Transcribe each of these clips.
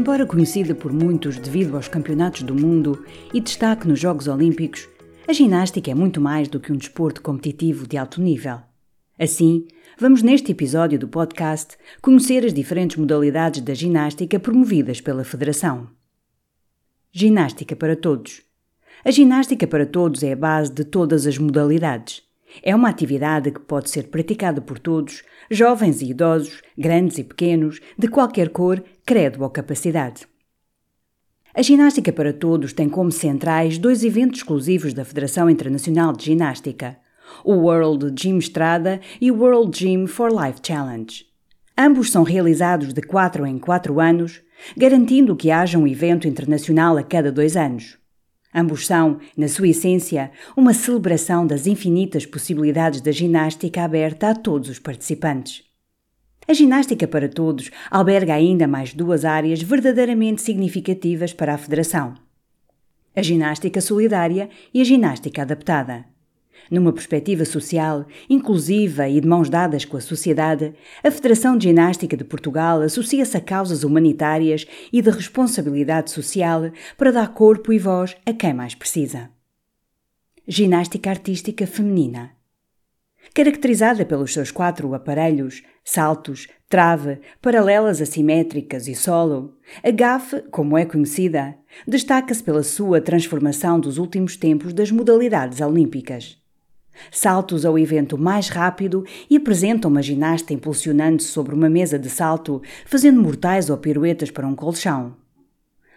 Embora conhecida por muitos devido aos campeonatos do mundo e destaque nos Jogos Olímpicos, a ginástica é muito mais do que um desporto competitivo de alto nível. Assim, vamos neste episódio do podcast conhecer as diferentes modalidades da ginástica promovidas pela Federação. Ginástica para todos. A ginástica para todos é a base de todas as modalidades. É uma atividade que pode ser praticada por todos, jovens e idosos, grandes e pequenos, de qualquer cor, credo ou capacidade. A Ginástica para Todos tem como centrais dois eventos exclusivos da Federação Internacional de Ginástica, o World Gym Estrada e o World Gym for Life Challenge. Ambos são realizados de 4 em 4 anos, garantindo que haja um evento internacional a cada dois anos. Ambos são, na sua essência, uma celebração das infinitas possibilidades da ginástica aberta a todos os participantes. A ginástica para todos alberga ainda mais duas áreas verdadeiramente significativas para a Federação: a ginástica solidária e a ginástica adaptada. Numa perspectiva social, inclusiva e de mãos dadas com a sociedade, a Federação de Ginástica de Portugal associa-se a causas humanitárias e de responsabilidade social para dar corpo e voz a quem mais precisa. Ginástica Artística Feminina Caracterizada pelos seus quatro aparelhos, saltos, trave, paralelas assimétricas e solo, a GAF, como é conhecida, destaca-se pela sua transformação dos últimos tempos das modalidades olímpicas. Saltos ao evento mais rápido e apresenta uma ginasta impulsionando-se sobre uma mesa de salto, fazendo mortais ou piruetas para um colchão.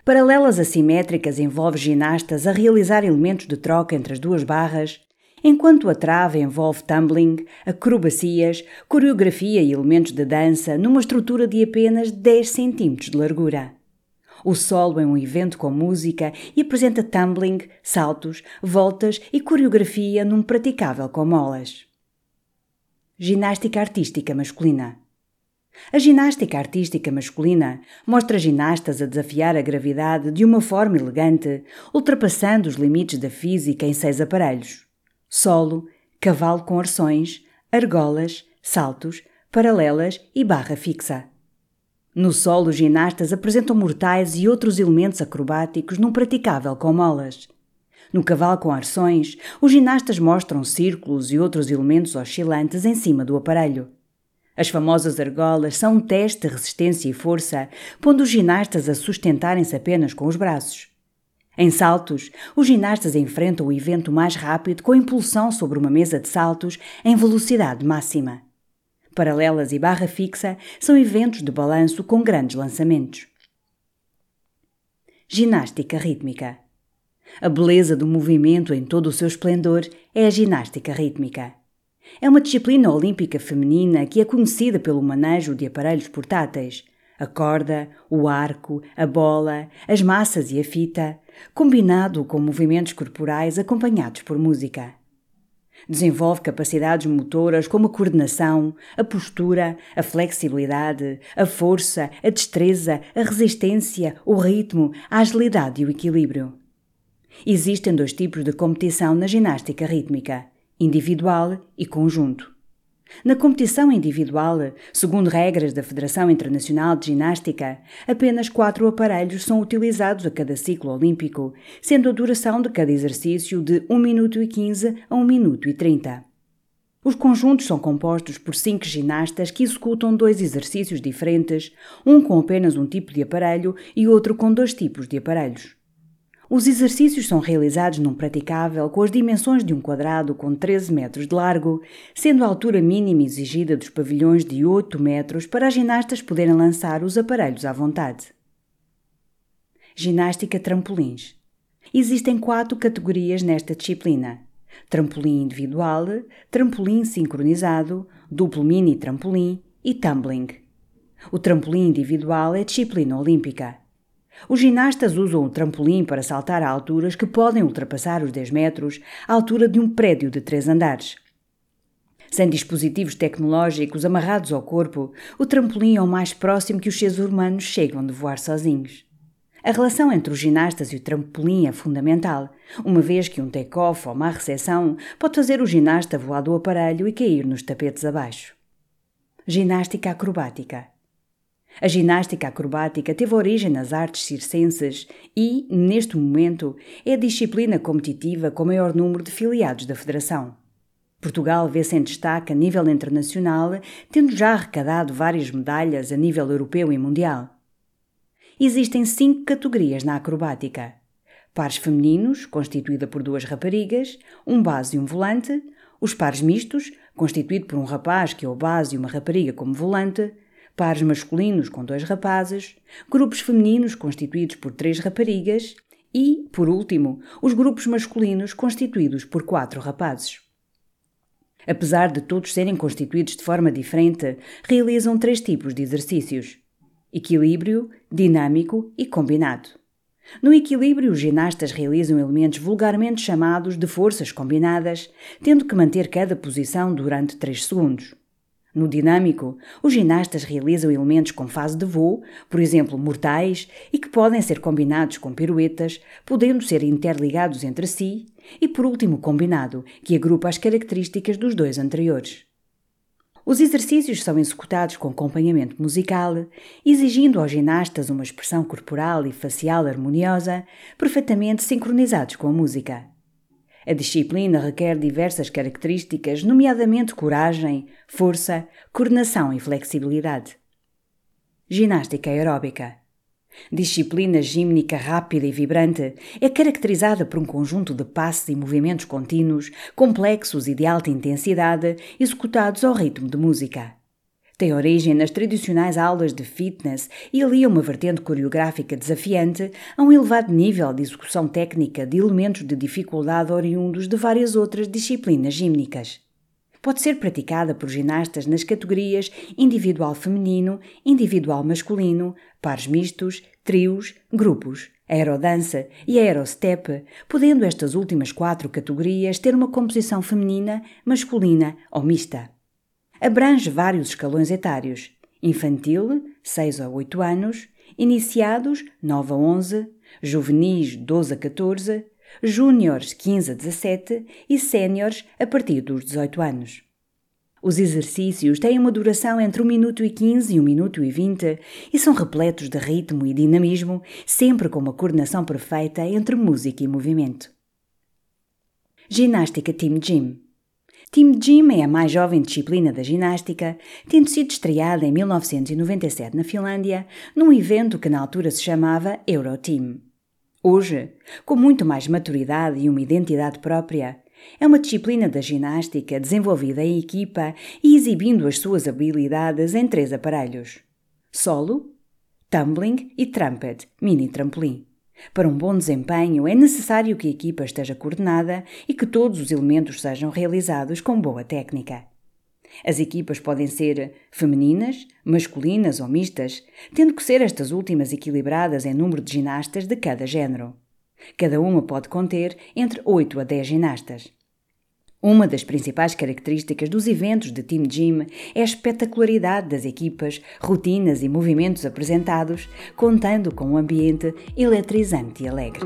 Paralelas assimétricas envolve ginastas a realizar elementos de troca entre as duas barras, enquanto a trave envolve tumbling, acrobacias, coreografia e elementos de dança numa estrutura de apenas 10 cm de largura. O solo é um evento com música e apresenta tumbling, saltos, voltas e coreografia num praticável com molas. Ginástica artística masculina. A ginástica artística masculina mostra ginastas a desafiar a gravidade de uma forma elegante, ultrapassando os limites da física em seis aparelhos: solo, cavalo com arções, argolas, saltos, paralelas e barra fixa. No solo, os ginastas apresentam mortais e outros elementos acrobáticos num praticável com molas. No cavalo com arções, os ginastas mostram círculos e outros elementos oscilantes em cima do aparelho. As famosas argolas são um teste de resistência e força, pondo os ginastas a sustentarem-se apenas com os braços. Em saltos, os ginastas enfrentam o evento mais rápido com impulsão sobre uma mesa de saltos em velocidade máxima. Paralelas e barra fixa são eventos de balanço com grandes lançamentos. Ginástica rítmica. A beleza do movimento em todo o seu esplendor é a ginástica rítmica. É uma disciplina olímpica feminina que é conhecida pelo manejo de aparelhos portáteis, a corda, o arco, a bola, as massas e a fita, combinado com movimentos corporais acompanhados por música. Desenvolve capacidades motoras como a coordenação, a postura, a flexibilidade, a força, a destreza, a resistência, o ritmo, a agilidade e o equilíbrio. Existem dois tipos de competição na ginástica rítmica: individual e conjunto. Na competição individual, segundo regras da Federação Internacional de Ginástica, apenas quatro aparelhos são utilizados a cada ciclo olímpico, sendo a duração de cada exercício de 1 minuto e 15 a 1 minuto e 30. Os conjuntos são compostos por cinco ginastas que executam dois exercícios diferentes, um com apenas um tipo de aparelho e outro com dois tipos de aparelhos. Os exercícios são realizados num praticável com as dimensões de um quadrado com 13 metros de largo, sendo a altura mínima exigida dos pavilhões de 8 metros para as ginastas poderem lançar os aparelhos à vontade. Ginástica trampolins. Existem quatro categorias nesta disciplina: trampolim individual, trampolim sincronizado, duplo mini trampolim e tumbling. O trampolim individual é disciplina olímpica. Os ginastas usam o trampolim para saltar a alturas que podem ultrapassar os 10 metros, a altura de um prédio de três andares. Sem dispositivos tecnológicos amarrados ao corpo, o trampolim é o mais próximo que os seres humanos chegam de voar sozinhos. A relação entre os ginastas e o trampolim é fundamental, uma vez que um take-off ou má recepção pode fazer o ginasta voar do aparelho e cair nos tapetes abaixo. Ginástica acrobática. A ginástica acrobática teve origem nas artes circenses e, neste momento, é a disciplina competitiva com maior número de filiados da Federação. Portugal vê-se em destaque a nível internacional, tendo já arrecadado várias medalhas a nível europeu e mundial. Existem cinco categorias na acrobática: pares femininos, constituída por duas raparigas, um base e um volante, os pares mistos, constituído por um rapaz que é o base e uma rapariga como volante, pares masculinos com dois rapazes, grupos femininos constituídos por três raparigas e, por último, os grupos masculinos constituídos por quatro rapazes. Apesar de todos serem constituídos de forma diferente, realizam três tipos de exercícios: equilíbrio, dinâmico e combinado. No equilíbrio, os ginastas realizam elementos vulgarmente chamados de forças combinadas, tendo que manter cada posição durante 3 segundos. No dinâmico, os ginastas realizam elementos com fase de voo, por exemplo, mortais, e que podem ser combinados com piruetas, podendo ser interligados entre si, e por último, combinado, que agrupa as características dos dois anteriores. Os exercícios são executados com acompanhamento musical, exigindo aos ginastas uma expressão corporal e facial harmoniosa, perfeitamente sincronizados com a música. A disciplina requer diversas características, nomeadamente coragem, força, coordenação e flexibilidade. Ginástica aeróbica. Disciplina gímnica rápida e vibrante é caracterizada por um conjunto de passos e movimentos contínuos, complexos e de alta intensidade, executados ao ritmo de música. Tem origem nas tradicionais aulas de fitness e alia uma vertente coreográfica desafiante a um elevado nível de execução técnica de elementos de dificuldade oriundos de várias outras disciplinas gímnicas. Pode ser praticada por ginastas nas categorias individual feminino, individual masculino, pares mistos, trios, grupos, aerodança e aerostep, podendo estas últimas quatro categorias ter uma composição feminina, masculina ou mista. Abrange vários escalões etários: infantil, 6 a 8 anos, iniciados, 9 a 11, juvenis, 12 a 14, júniores, 15 a 17 e séniores a partir dos 18 anos. Os exercícios têm uma duração entre 1 minuto e 15 e 1 minuto e 20 e são repletos de ritmo e dinamismo, sempre com uma coordenação perfeita entre música e movimento. Ginástica Team Gym Team Gym é a mais jovem disciplina da ginástica, tendo sido estreada em 1997 na Finlândia, num evento que na altura se chamava Euroteam. Hoje, com muito mais maturidade e uma identidade própria, é uma disciplina da ginástica desenvolvida em equipa e exibindo as suas habilidades em três aparelhos: solo, tumbling e trumpet, mini trampolim. Para um bom desempenho, é necessário que a equipa esteja coordenada e que todos os elementos sejam realizados com boa técnica. As equipas podem ser femininas, masculinas ou mistas, tendo que ser estas últimas equilibradas em número de ginastas de cada género. Cada uma pode conter entre 8 a 10 ginastas. Uma das principais características dos eventos de Team Gym é a espetacularidade das equipas, rotinas e movimentos apresentados, contando com um ambiente eletrizante e alegre.